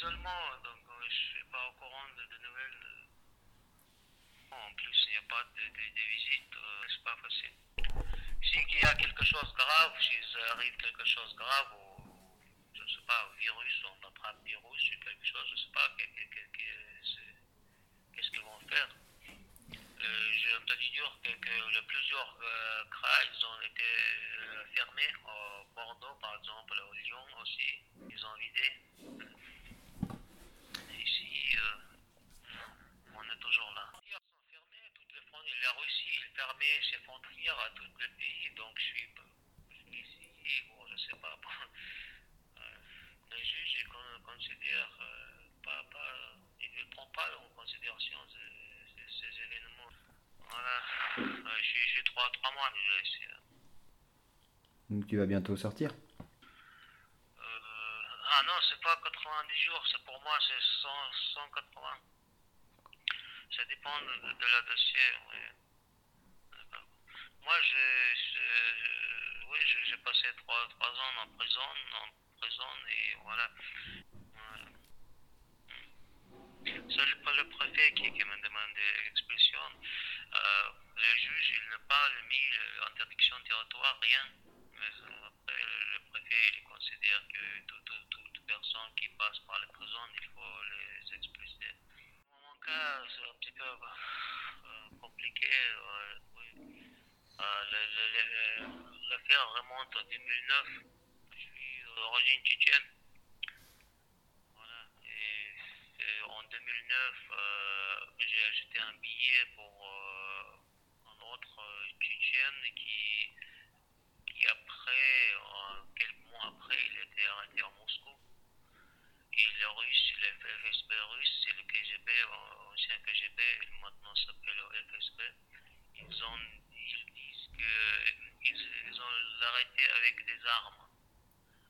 l'isolement, donc euh, je ne suis pas au courant de, nouvelles. En plus, il n'y a pas de, visite, euh, c'est pas facile. Si il y a quelque chose de grave, s'il arrive quelque chose de grave, ou je ne sais pas, virus, attrape virus ou quelque chose, je ne sais pas que- que- que- que c'est- qu'est-ce qu'ils vont faire. Euh, J'ai entendu dire que, que les plusieurs euh, CRA, ils ont été euh, fermés au Bordeaux, par exemple, au Lyon aussi, ils ont vidé. Ici, euh, on est toujours là. Les frontières sont fermées, toutes les frontières. La Russie ses frontières à tous les pays, donc je suis, ici, bon, je sais pas. Euh, le juge considère euh, pas, pas, il ne prend pas en considération ces, ces- ces événements. Voilà, Euh, suis trois, trois mois déjà ici. hein. Donc tu vas bientôt sortir? Euh, ah non, c'est pas 90 jours, c'est pour moi c'est 100, 180. Ça dépend de, de la dossier. Moi, j'ai, j'ai- oui, passé trois, trois ans en prison, en prison et voilà. Voilà. C'est le, préfet qui, qui m'a demandé l'expulsion. Euh, le juge, il n'a pas mis l'interdiction de territoire, rien. Mais euh, après, le, préfet, il considère que tout- tout- toute personne qui passe par la prison, il faut les expulser. Dans mon cas, c'est un petit peu euh, compliqué. euh, oui. Euh, le- le- le- L'affaire remonte en 2009. Je suis d'origine tchétchène. Voilà. Et, en 2009, euh, j'ai acheté un billet pour euh, un autre euh, tchétchène qui, après, euh, quelques mois après, il était arrêté à Moscou. Et les Russes, le FSB russe, c'est le KGB, euh, ancien KGB, maintenant ça s'appelle le FSB. Ils, ont, ils disent qu'ils ils ont l'arrêté avec des armes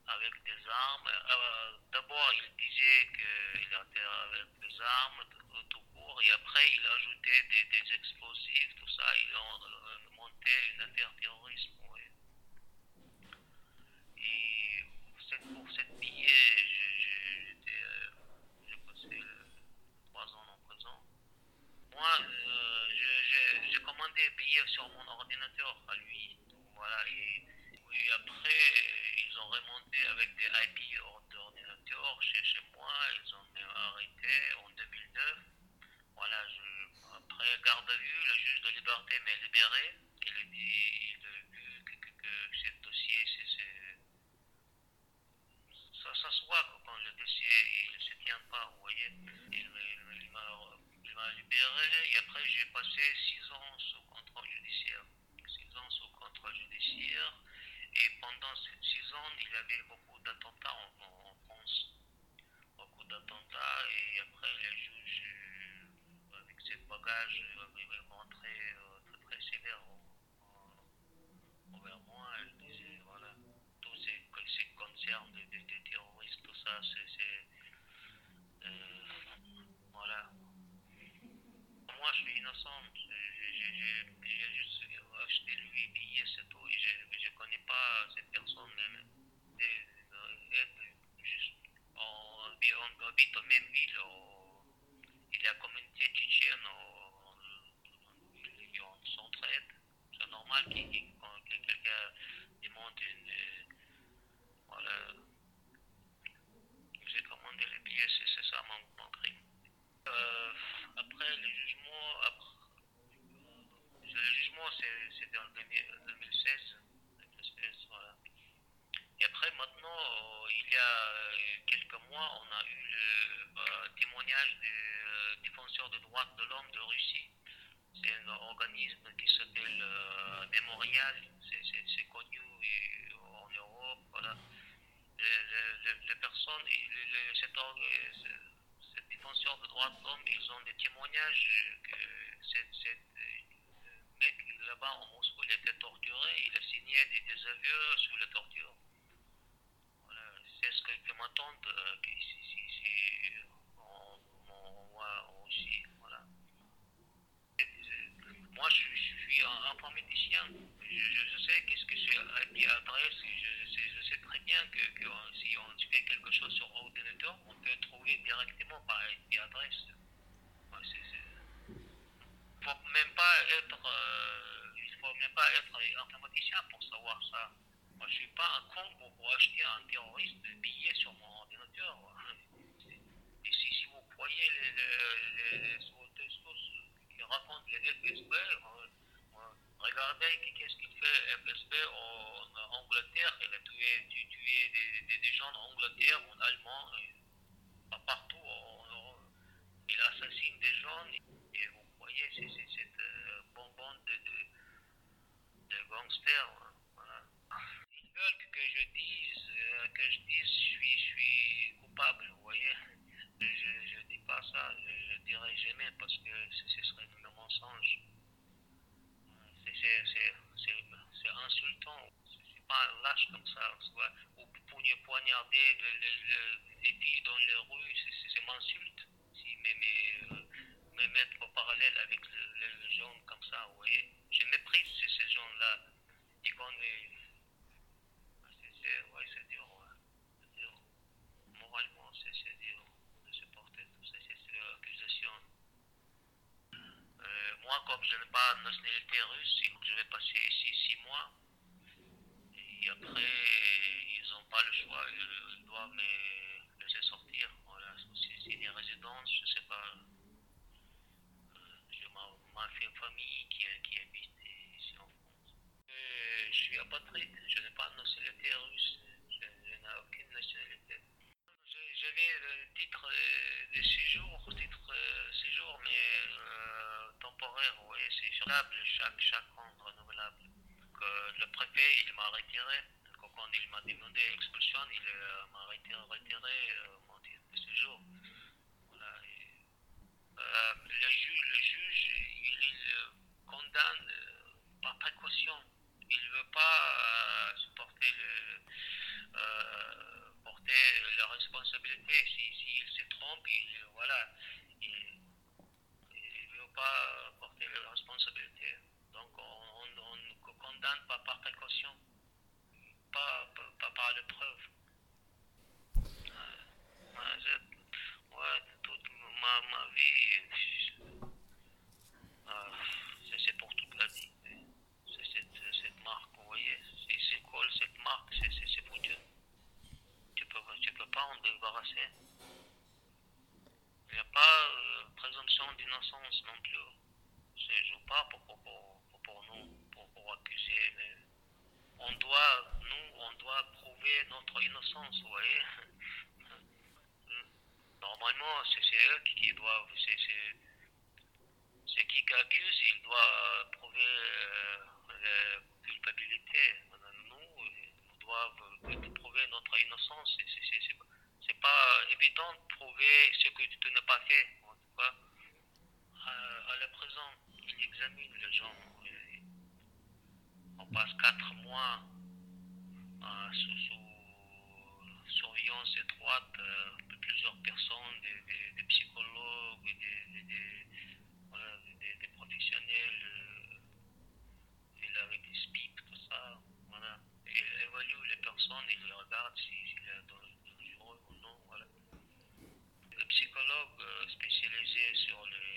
avec des armes. Euh, D'abord, il disait qu'il était avec des armes tout, court, et après, il ajoutait des, des explosifs, tout ça euh, monté une affaire terrorisme. oui. Et cette- pour cette billet, j'ai- j'ai j'étais, euh, j'ai passé euh, trois ans en prison. Moi, euh, je- je- j'ai commandé un billet sur mon ordinateur à lui. Voilà, et, et après, ils ont remonté avec des IP d'ordinateur chez, chez moi. Ils ont arrêté en 2009. Voilà, je, après garde à vue, le juge de liberté m'a libéré. Il a dit, il a vu que, que, que ce dossier, c'est- c'est ça, ça se voit quoi, quand le dossier il ne se tient pas, vous voyez. Il, il il m'a libéré et après j'ai passé six ans sous contrôle judiciaire. Six ans sous contrôle judiciaire et pendant ces six ans il y avait beaucoup d'attentats en, en- France. Beaucoup d'attentats et après les juges, avec ces bagages, avaient montré euh, très très sévère en- en- envers moi. Elle disait, voilà, tout ce qui se concerne des, des- des terroristes, tout ça, c'est. c'est, euh, voilà. Moi, je suis innocent. J'ai- juste acheté lui billets, c'est tout. Je ne connais pas cette personne, euh, on, habite- on en même ville. il y a la communauté tchétchène, au- on, on s'entraide. C'est normal qu'il- qu'il- quand que quelqu'un demande une. euh, voilà. J'ai commandé les billets, c'est c'est ça mon, mon crime. Euh, après le jugement, après, euh, le jugement c'est- c'était en 2000 2016, 2016, voilà. Et euh, il y a euh, quelques mois, on a eu le euh, témoignage du euh, défenseur des droits de l'homme de Russie. C'est un organisme qui s'appelle Mémorial, c'est- c'est c'est connu en Europe, voilà. Les, personnes, cet, or- euh, ce- cet défenseur de droits de l'homme, ils ont des témoignages que euh, mec là-bas en Moscou, il était torturé, il a signé des désaveux sous la torture c'est ce que, que m'attendent ici, moi aussi. Voilà. Euh, moi, je, suis un, un. Je, sais qu'est-ce que c'est euh, adresse. Je, je, sais très bien que, euh, si on fait quelque chose sur ordinateur, on peut trouver directement par IP adresse. Ouais, c. Faut même pas être, il faut même pas être informaticien pour savoir ça. Moi, je suis pas un con pour acheter un terroriste billet sur mon ordinateur. Et si, si vous croyez les, les, les, les qui racontent les FSB, regardez qu'est-ce qu'il fait FSB en Angleterre. Il a tué, tué des, des, des, gens en Angleterre, en Allemand, et partout. En, il assassine des gens. Et vous voyez, c'est cette euh, bonbonne de, de, de gangsters. Hein, voilà. Ils veulent que je dise, euh, que je dise, je suis, coupable. Vous voyez, je ne dis pas ça, je, je dirai jamais parce que ce serait un mensonge c'est insultant. C'est pas un lâche comme ça. Ou poignarder le, le, le, les filles dans les rues, c'est m'insulte. Si, mais, mais, euh, me mettre au parallèle avec les gens comme ça, vous voyez. Je méprise ces, ces gens-là. Et quand. C'est ouais, dur, ouais. dur. Moralement, c'est dur de supporter toutes ces, ces accusations. Euh, moi, je n'ai pas de nationalité russe, je vais passer ici six mois. Et après, ils n'ont pas le choix, ils doivent me laisser sortir. Voilà, c'est une résidence, je ne sais pas. J'ai ma, ma famille qui, qui habite ici en France. Et je suis apatride, je n'ai pas de nationalité russe, je, je n'ai aucune nationalité. J'avais le titre de séjour, titre de séjour, mais euh, temporaire, vous voyez, c'est renouvelable chaque, chaque an, renouvelable. Que le préfet, il m'a quand il m'a demandé expulsion, il euh, m'a retiré, euh, mon titre de séjour. Voilà. Euh, le, ju le juge, il, condamne par précaution. Il ne veut pas supporter le porter la responsabilité. S'il si, si se trompe, il, voilà, il ne veut pas porter la responsabilité. Donc on, on, on condamne pas par précaution, pas, pas, pas par la preuve. Euh, ouais, toute ma, ma vie, euh, c'est pour toute la vie. C'est cette, cette marque, vous voyez. C'est quoi cette marque C'est foutu tu ne peux pas en débarrasser. Il n'y a pas euh, présomption Je ne joue pas pour, pour, pour, nous, pour, accuser. Mais on doit, nous, on doit prouver notre innocence, vous voyez. Normalement, c'est eux qui doivent, c'est qui accuse, il doit prouver euh, la culpabilité. Nous, nous doivent prouver notre innocence. C'est pas évident de prouver ce que tu n'as pas fait. En tout cas, à, à la présent, il examine les gens. On passe quatre mois euh, sous, sous, surveillance étroite euh, de plusieurs personnes, des, des, psychologues, des, des professionnels, euh, et avec des speak, tout ça. Voilà il évalue les personnes, il regarde s'il si, est dangereux ou non. Voilà. Le psychologue euh, spécialisé sur les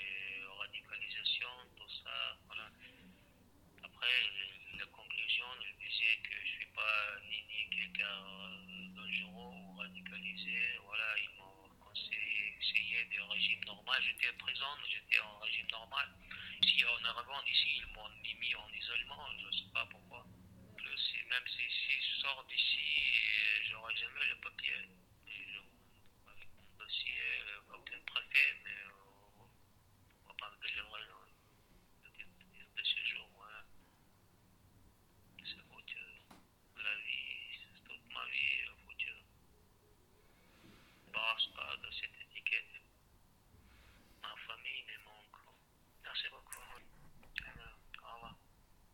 normal, j'étais présent, j'étais en régime normal. Si en Arabande, ici, ils m'ont mis en isolement, je ne sais pas pourquoi. Plus, même si, je sors d'ici, euh, j'aurai jamais le papier. Mon dossier, euh, aucun préfet